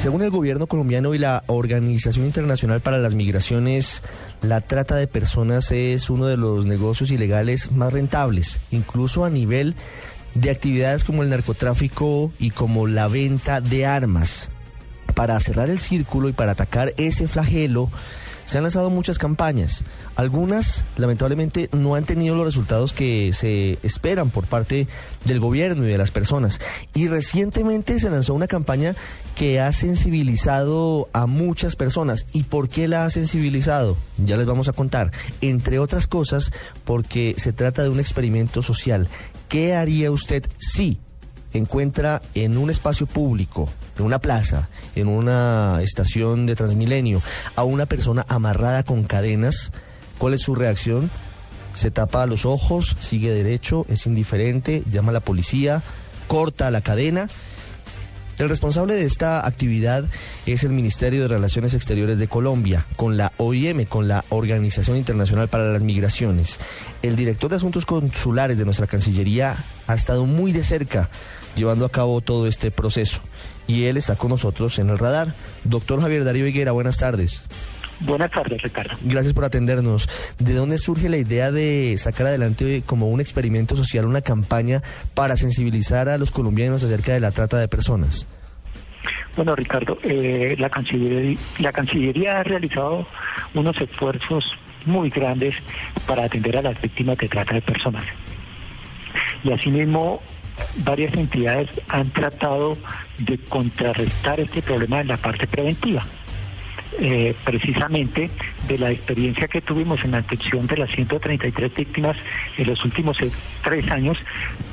Según el gobierno colombiano y la Organización Internacional para las Migraciones, la trata de personas es uno de los negocios ilegales más rentables, incluso a nivel de actividades como el narcotráfico y como la venta de armas. Para cerrar el círculo y para atacar ese flagelo, se han lanzado muchas campañas. Algunas, lamentablemente, no han tenido los resultados que se esperan por parte del gobierno y de las personas. Y recientemente se lanzó una campaña que ha sensibilizado a muchas personas. ¿Y por qué la ha sensibilizado? Ya les vamos a contar. Entre otras cosas, porque se trata de un experimento social. ¿Qué haría usted si encuentra en un espacio público, en una plaza, en una estación de Transmilenio, a una persona amarrada con cadenas, ¿cuál es su reacción? Se tapa los ojos, sigue derecho, es indiferente, llama a la policía, corta la cadena. El responsable de esta actividad es el Ministerio de Relaciones Exteriores de Colombia, con la OIM, con la Organización Internacional para las Migraciones. El director de Asuntos Consulares de nuestra Cancillería ha estado muy de cerca llevando a cabo todo este proceso. Y él está con nosotros en el radar. Doctor Javier Darío Higuera, buenas tardes. Buenas tardes, Ricardo. Gracias por atendernos. ¿De dónde surge la idea de sacar adelante como un experimento social una campaña para sensibilizar a los colombianos acerca de la trata de personas? Bueno, Ricardo, eh, la, Cancillería, la Cancillería ha realizado unos esfuerzos muy grandes para atender a las víctimas de trata de personas. Y asimismo, varias entidades han tratado de contrarrestar este problema en la parte preventiva. Eh, precisamente de la experiencia que tuvimos en la atención de las 133 víctimas en los últimos tres años,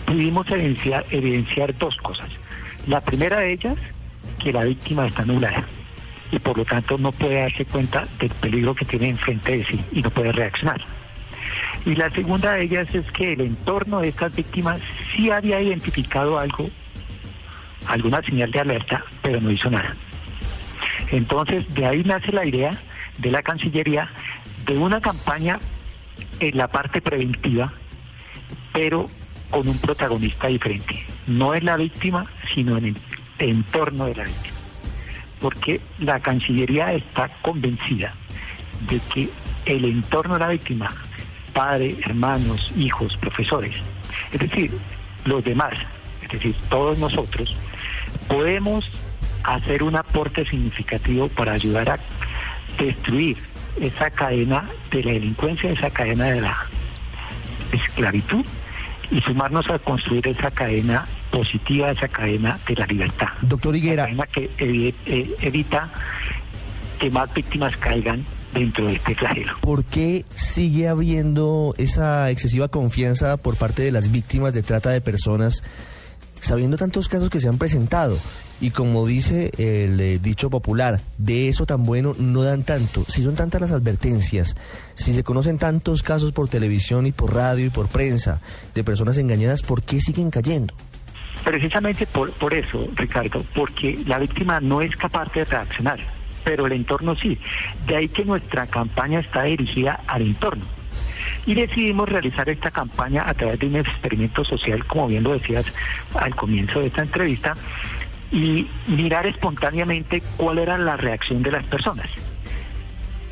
pudimos evidenciar, evidenciar dos cosas. La primera de ellas, que la víctima está anulada y por lo tanto no puede darse cuenta del peligro que tiene enfrente de sí y no puede reaccionar. Y la segunda de ellas es que el entorno de estas víctimas sí había identificado algo, alguna señal de alerta, pero no hizo nada. Entonces, de ahí nace la idea de la Cancillería de una campaña en la parte preventiva, pero con un protagonista diferente. No es la víctima, sino en el entorno de la víctima. Porque la Cancillería está convencida de que el entorno de la víctima, padre, hermanos, hijos, profesores, es decir, los demás, es decir, todos nosotros, podemos hacer un aporte significativo para ayudar a destruir esa cadena de la delincuencia, esa cadena de la esclavitud y sumarnos a construir esa cadena positiva, esa cadena de la libertad. Doctor Higuera. Cadena que eh, evita que más víctimas caigan dentro de este flagelo. ¿Por qué sigue habiendo esa excesiva confianza por parte de las víctimas de trata de personas, sabiendo tantos casos que se han presentado? Y como dice el eh, dicho popular, de eso tan bueno no dan tanto. Si son tantas las advertencias, si se conocen tantos casos por televisión y por radio y por prensa de personas engañadas, ¿por qué siguen cayendo? Precisamente por, por eso, Ricardo, porque la víctima no es capaz de reaccionar, pero el entorno sí. De ahí que nuestra campaña está dirigida al entorno. Y decidimos realizar esta campaña a través de un experimento social, como bien lo decías al comienzo de esta entrevista, y mirar espontáneamente cuál era la reacción de las personas.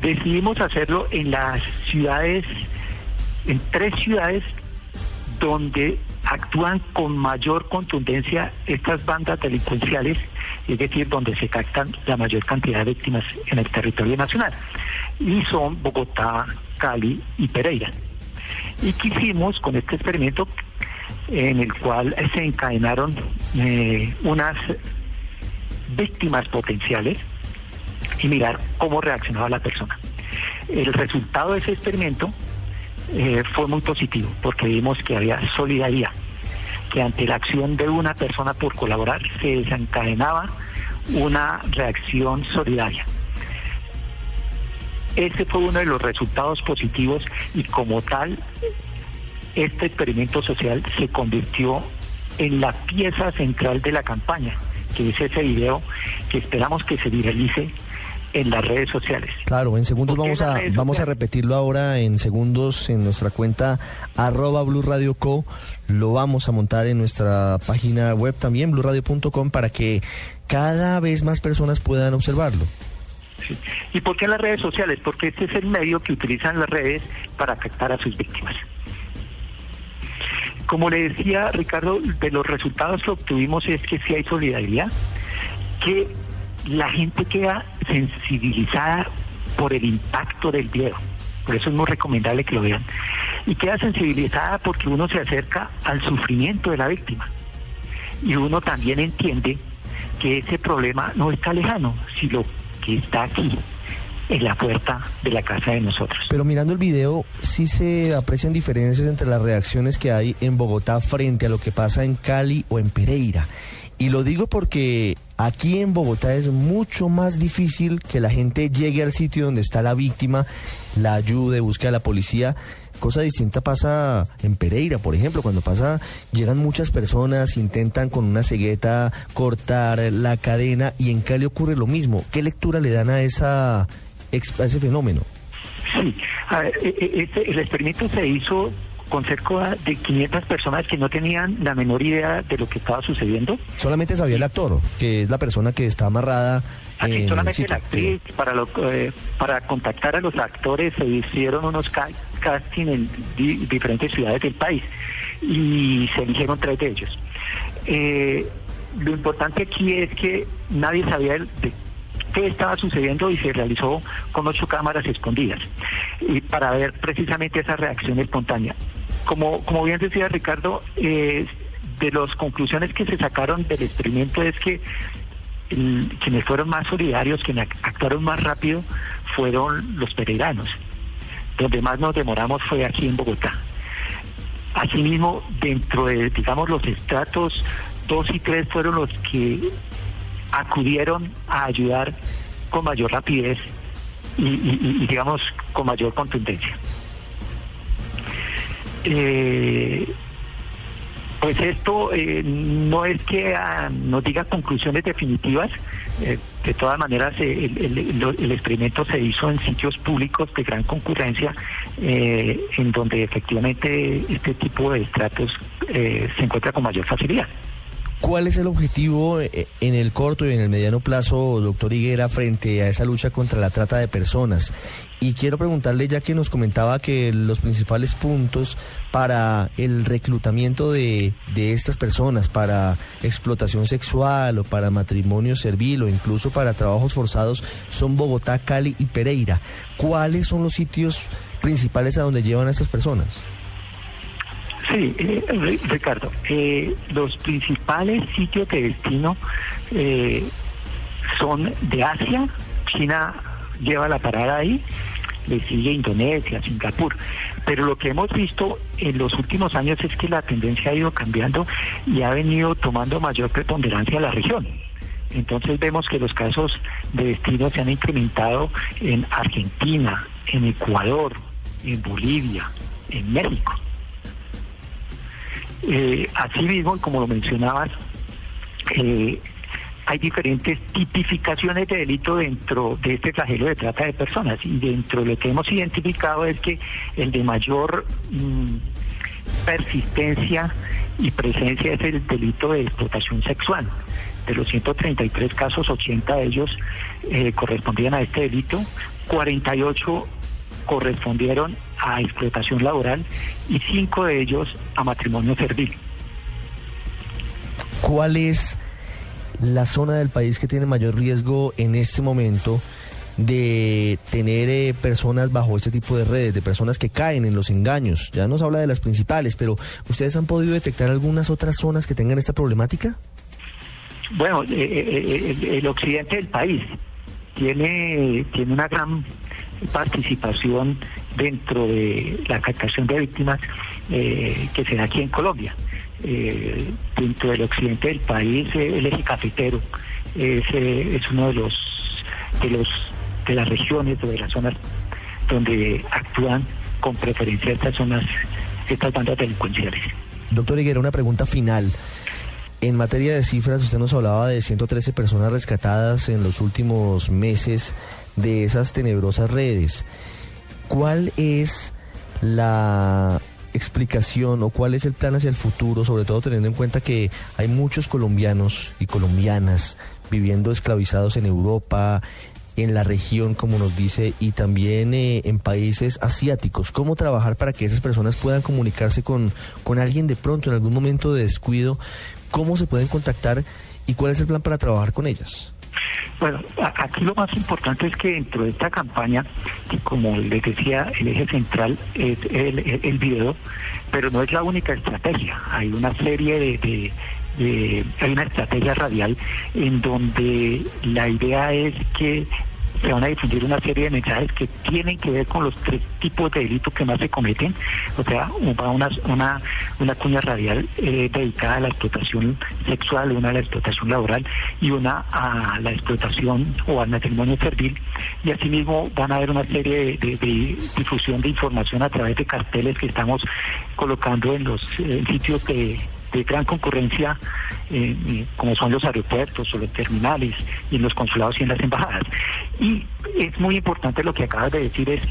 Decidimos hacerlo en las ciudades, en tres ciudades donde actúan con mayor contundencia estas bandas delincuenciales, es decir, donde se captan la mayor cantidad de víctimas en el territorio nacional. Y son Bogotá, Cali y Pereira. Y quisimos con este experimento en el cual se encadenaron eh, unas víctimas potenciales y mirar cómo reaccionaba la persona. El resultado de ese experimento eh, fue muy positivo porque vimos que había solidaridad, que ante la acción de una persona por colaborar se desencadenaba una reacción solidaria. Ese fue uno de los resultados positivos y como tal, este experimento social se convirtió en la pieza central de la campaña, que es ese video que esperamos que se viralice en las redes sociales. Claro, en segundos vamos a vamos a repetirlo ahora en segundos en nuestra cuenta arroba Blue Radio Co. Lo vamos a montar en nuestra página web también, bluradio.com, para que cada vez más personas puedan observarlo. ¿Y por qué las redes sociales? Porque este es el medio que utilizan las redes para captar a sus víctimas. Como le decía Ricardo, de los resultados que obtuvimos es que si hay solidaridad, que la gente queda sensibilizada por el impacto del video. Por eso es muy recomendable que lo vean. Y queda sensibilizada porque uno se acerca al sufrimiento de la víctima. Y uno también entiende que ese problema no está lejano, sino que está aquí, en la puerta de la casa de nosotros. Pero mirando el video, sí se aprecian diferencias entre las reacciones que hay en Bogotá frente a lo que pasa en Cali o en Pereira. Y lo digo porque aquí en Bogotá es mucho más difícil que la gente llegue al sitio donde está la víctima, la ayude, busque a la policía. Cosa distinta pasa en Pereira, por ejemplo, cuando pasa, llegan muchas personas, intentan con una cegueta cortar la cadena y en Cali ocurre lo mismo. ¿Qué lectura le dan a, esa, a ese fenómeno? Sí, e, e, este, el experimento se hizo con cerca de 500 personas que no tenían la menor idea de lo que estaba sucediendo. Solamente sabía el actor, que es la persona que está amarrada. Aquí solamente la actriz, para, eh, para contactar a los actores se hicieron unos casting en diferentes ciudades del país y se eligieron tres de ellos. Eh, lo importante aquí es que nadie sabía de qué estaba sucediendo y se realizó con ocho cámaras escondidas y para ver precisamente esa reacción espontánea. Como, como bien decía Ricardo, eh, de las conclusiones que se sacaron del experimento es que quienes fueron más solidarios, quienes actuaron más rápido, fueron los pereiranos. Donde más nos demoramos fue aquí en Bogotá. Asimismo, dentro de, digamos, los estratos 2 y 3 fueron los que acudieron a ayudar con mayor rapidez y, digamos, con mayor contundencia. Eh, pues esto eh, no es que ah, nos diga conclusiones definitivas, eh, de todas maneras el, experimento se hizo en sitios públicos de gran concurrencia, en donde efectivamente este tipo de estratos se encuentra con mayor facilidad. ¿Cuál es el objetivo eh, en el corto y en el mediano plazo, doctor Higuera, frente a esa lucha contra la trata de personas? Y quiero preguntarle, ya que nos comentaba que los principales puntos para el reclutamiento de, de estas personas, para explotación sexual o para matrimonio servil o incluso para trabajos forzados, son Bogotá, Cali y Pereira. ¿Cuáles son los sitios principales a donde llevan a estas personas? Sí, eh, Ricardo, eh, los principales sitios de destino eh, son de Asia, China lleva la parada ahí, le sigue Indonesia, Singapur, pero lo que hemos visto en los últimos años es que la tendencia ha ido cambiando y ha venido tomando mayor preponderancia a la región. Entonces vemos que los casos de destino se han incrementado en Argentina, en Ecuador, en Bolivia, en México. Eh, asimismo, como lo mencionabas, eh, hay diferentes tipificaciones de delito dentro de este flagelo de trata de personas y dentro de lo que hemos identificado es que el de mayor mm, persistencia y presencia es el delito de explotación sexual. De los 133 casos, 80 de ellos eh, correspondían a este delito, 48 correspondieron a explotación laboral y cinco de ellos a matrimonio servil. ¿Cuál es la zona del país que tiene mayor riesgo en este momento de tener eh, personas bajo este tipo de redes, de personas que caen en los engaños? Ya nos habla de las principales, pero ¿ustedes han podido detectar algunas otras zonas que tengan esta problemática? Bueno, eh, eh, el, occidente del país tiene, tiene una gran participación dentro de la captación de víctimas eh, que se da aquí en Colombia. eh, dentro del occidente del país, eh, el eje cafetero es, eh, es uno de los de los de las regiones o de las zonas donde actúan con preferencia estas zonas, estas bandas delincuenciales. Doctor Higuera, una pregunta final. En materia de cifras, usted nos hablaba de 113 personas rescatadas en los últimos meses de esas tenebrosas redes. ¿Cuál es la explicación o cuál es el plan hacia el futuro, sobre todo teniendo en cuenta que hay muchos colombianos y colombianas viviendo esclavizados en Europa, en la región, como nos dice, y también eh, en países asiáticos. ¿Cómo trabajar para que esas personas puedan comunicarse con, con alguien de pronto, en algún momento de descuido? ¿Cómo se pueden contactar y cuál es el plan para trabajar con ellas? Bueno, aquí lo más importante es que dentro de esta campaña, como les decía, el eje central es el, el, video, pero no es la única estrategia. Hay una serie de, de hay una estrategia radial en donde la idea es que se van a difundir una serie de mensajes que tienen que ver con los tres tipos de delitos que más se cometen. O sea, una, una, una cuña radial eh, dedicada a la explotación sexual, una a la explotación laboral y una a la explotación o al matrimonio servil. Y asimismo van a haber una serie de, difusión de información a través de carteles que estamos colocando en los sitios de de gran concurrencia, eh, como son los aeropuertos o los terminales y en los consulados y en las embajadas. Y es muy importante lo que acabas de decir, es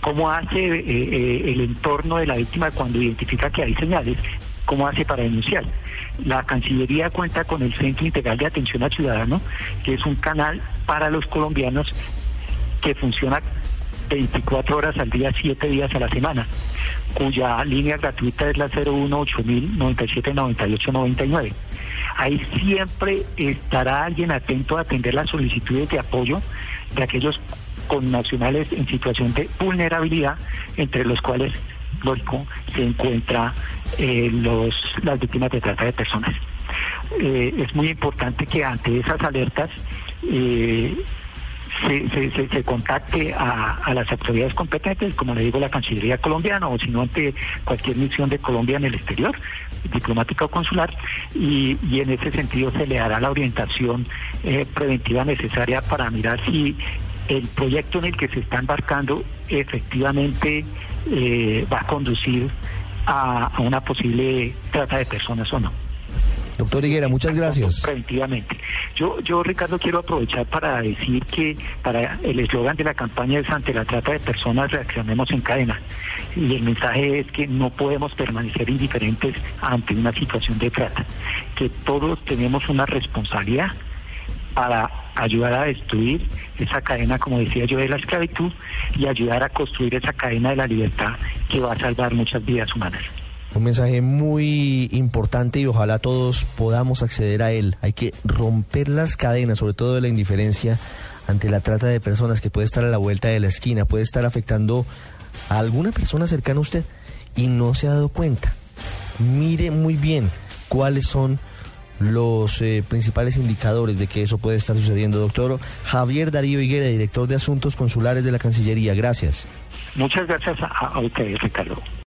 cómo hace eh, eh, el entorno de la víctima cuando identifica que hay señales, cómo hace para denunciar. La Cancillería cuenta con el Centro Integral de Atención al Ciudadano, que es un canal para los colombianos que funciona 24 horas al día, 7 días a la semana, cuya línea gratuita es la 018 97 98 99. Ahí siempre estará alguien atento a atender las solicitudes de apoyo de aquellos connacionales en situación de vulnerabilidad, entre los cuales, lógico, se encuentra eh, los, las víctimas de trata de personas. Eh, es muy importante que ante esas alertas eh, se, se, contacte a, las autoridades competentes, como le digo, la Cancillería colombiana o si no ante cualquier misión de Colombia en el exterior, diplomática o consular, y, en ese sentido se le dará la orientación eh, preventiva necesaria para mirar si el proyecto en el que se está embarcando efectivamente eh, va a conducir a una posible trata de personas o no. Doctor Higuera, muchas gracias. Preventivamente. Yo, yo, Ricardo, quiero aprovechar para decir que para el eslogan de la campaña es ante la trata de personas reaccionemos en cadena. Y el mensaje es que no podemos permanecer indiferentes ante una situación de trata, que todos tenemos una responsabilidad para ayudar a destruir esa cadena, como decía yo, de la esclavitud y ayudar a construir esa cadena de la libertad que va a salvar muchas vidas humanas. Un mensaje muy importante y ojalá todos podamos acceder a él. Hay que romper las cadenas, sobre todo de la indiferencia ante la trata de personas que puede estar a la vuelta de la esquina, puede estar afectando a alguna persona cercana a usted y no se ha dado cuenta. Mire muy bien cuáles son los eh, principales indicadores de que eso puede estar sucediendo. Doctor Javier Darío Higuera, director de Asuntos Consulares de la Cancillería. Gracias. Muchas gracias a, a usted, Ricardo.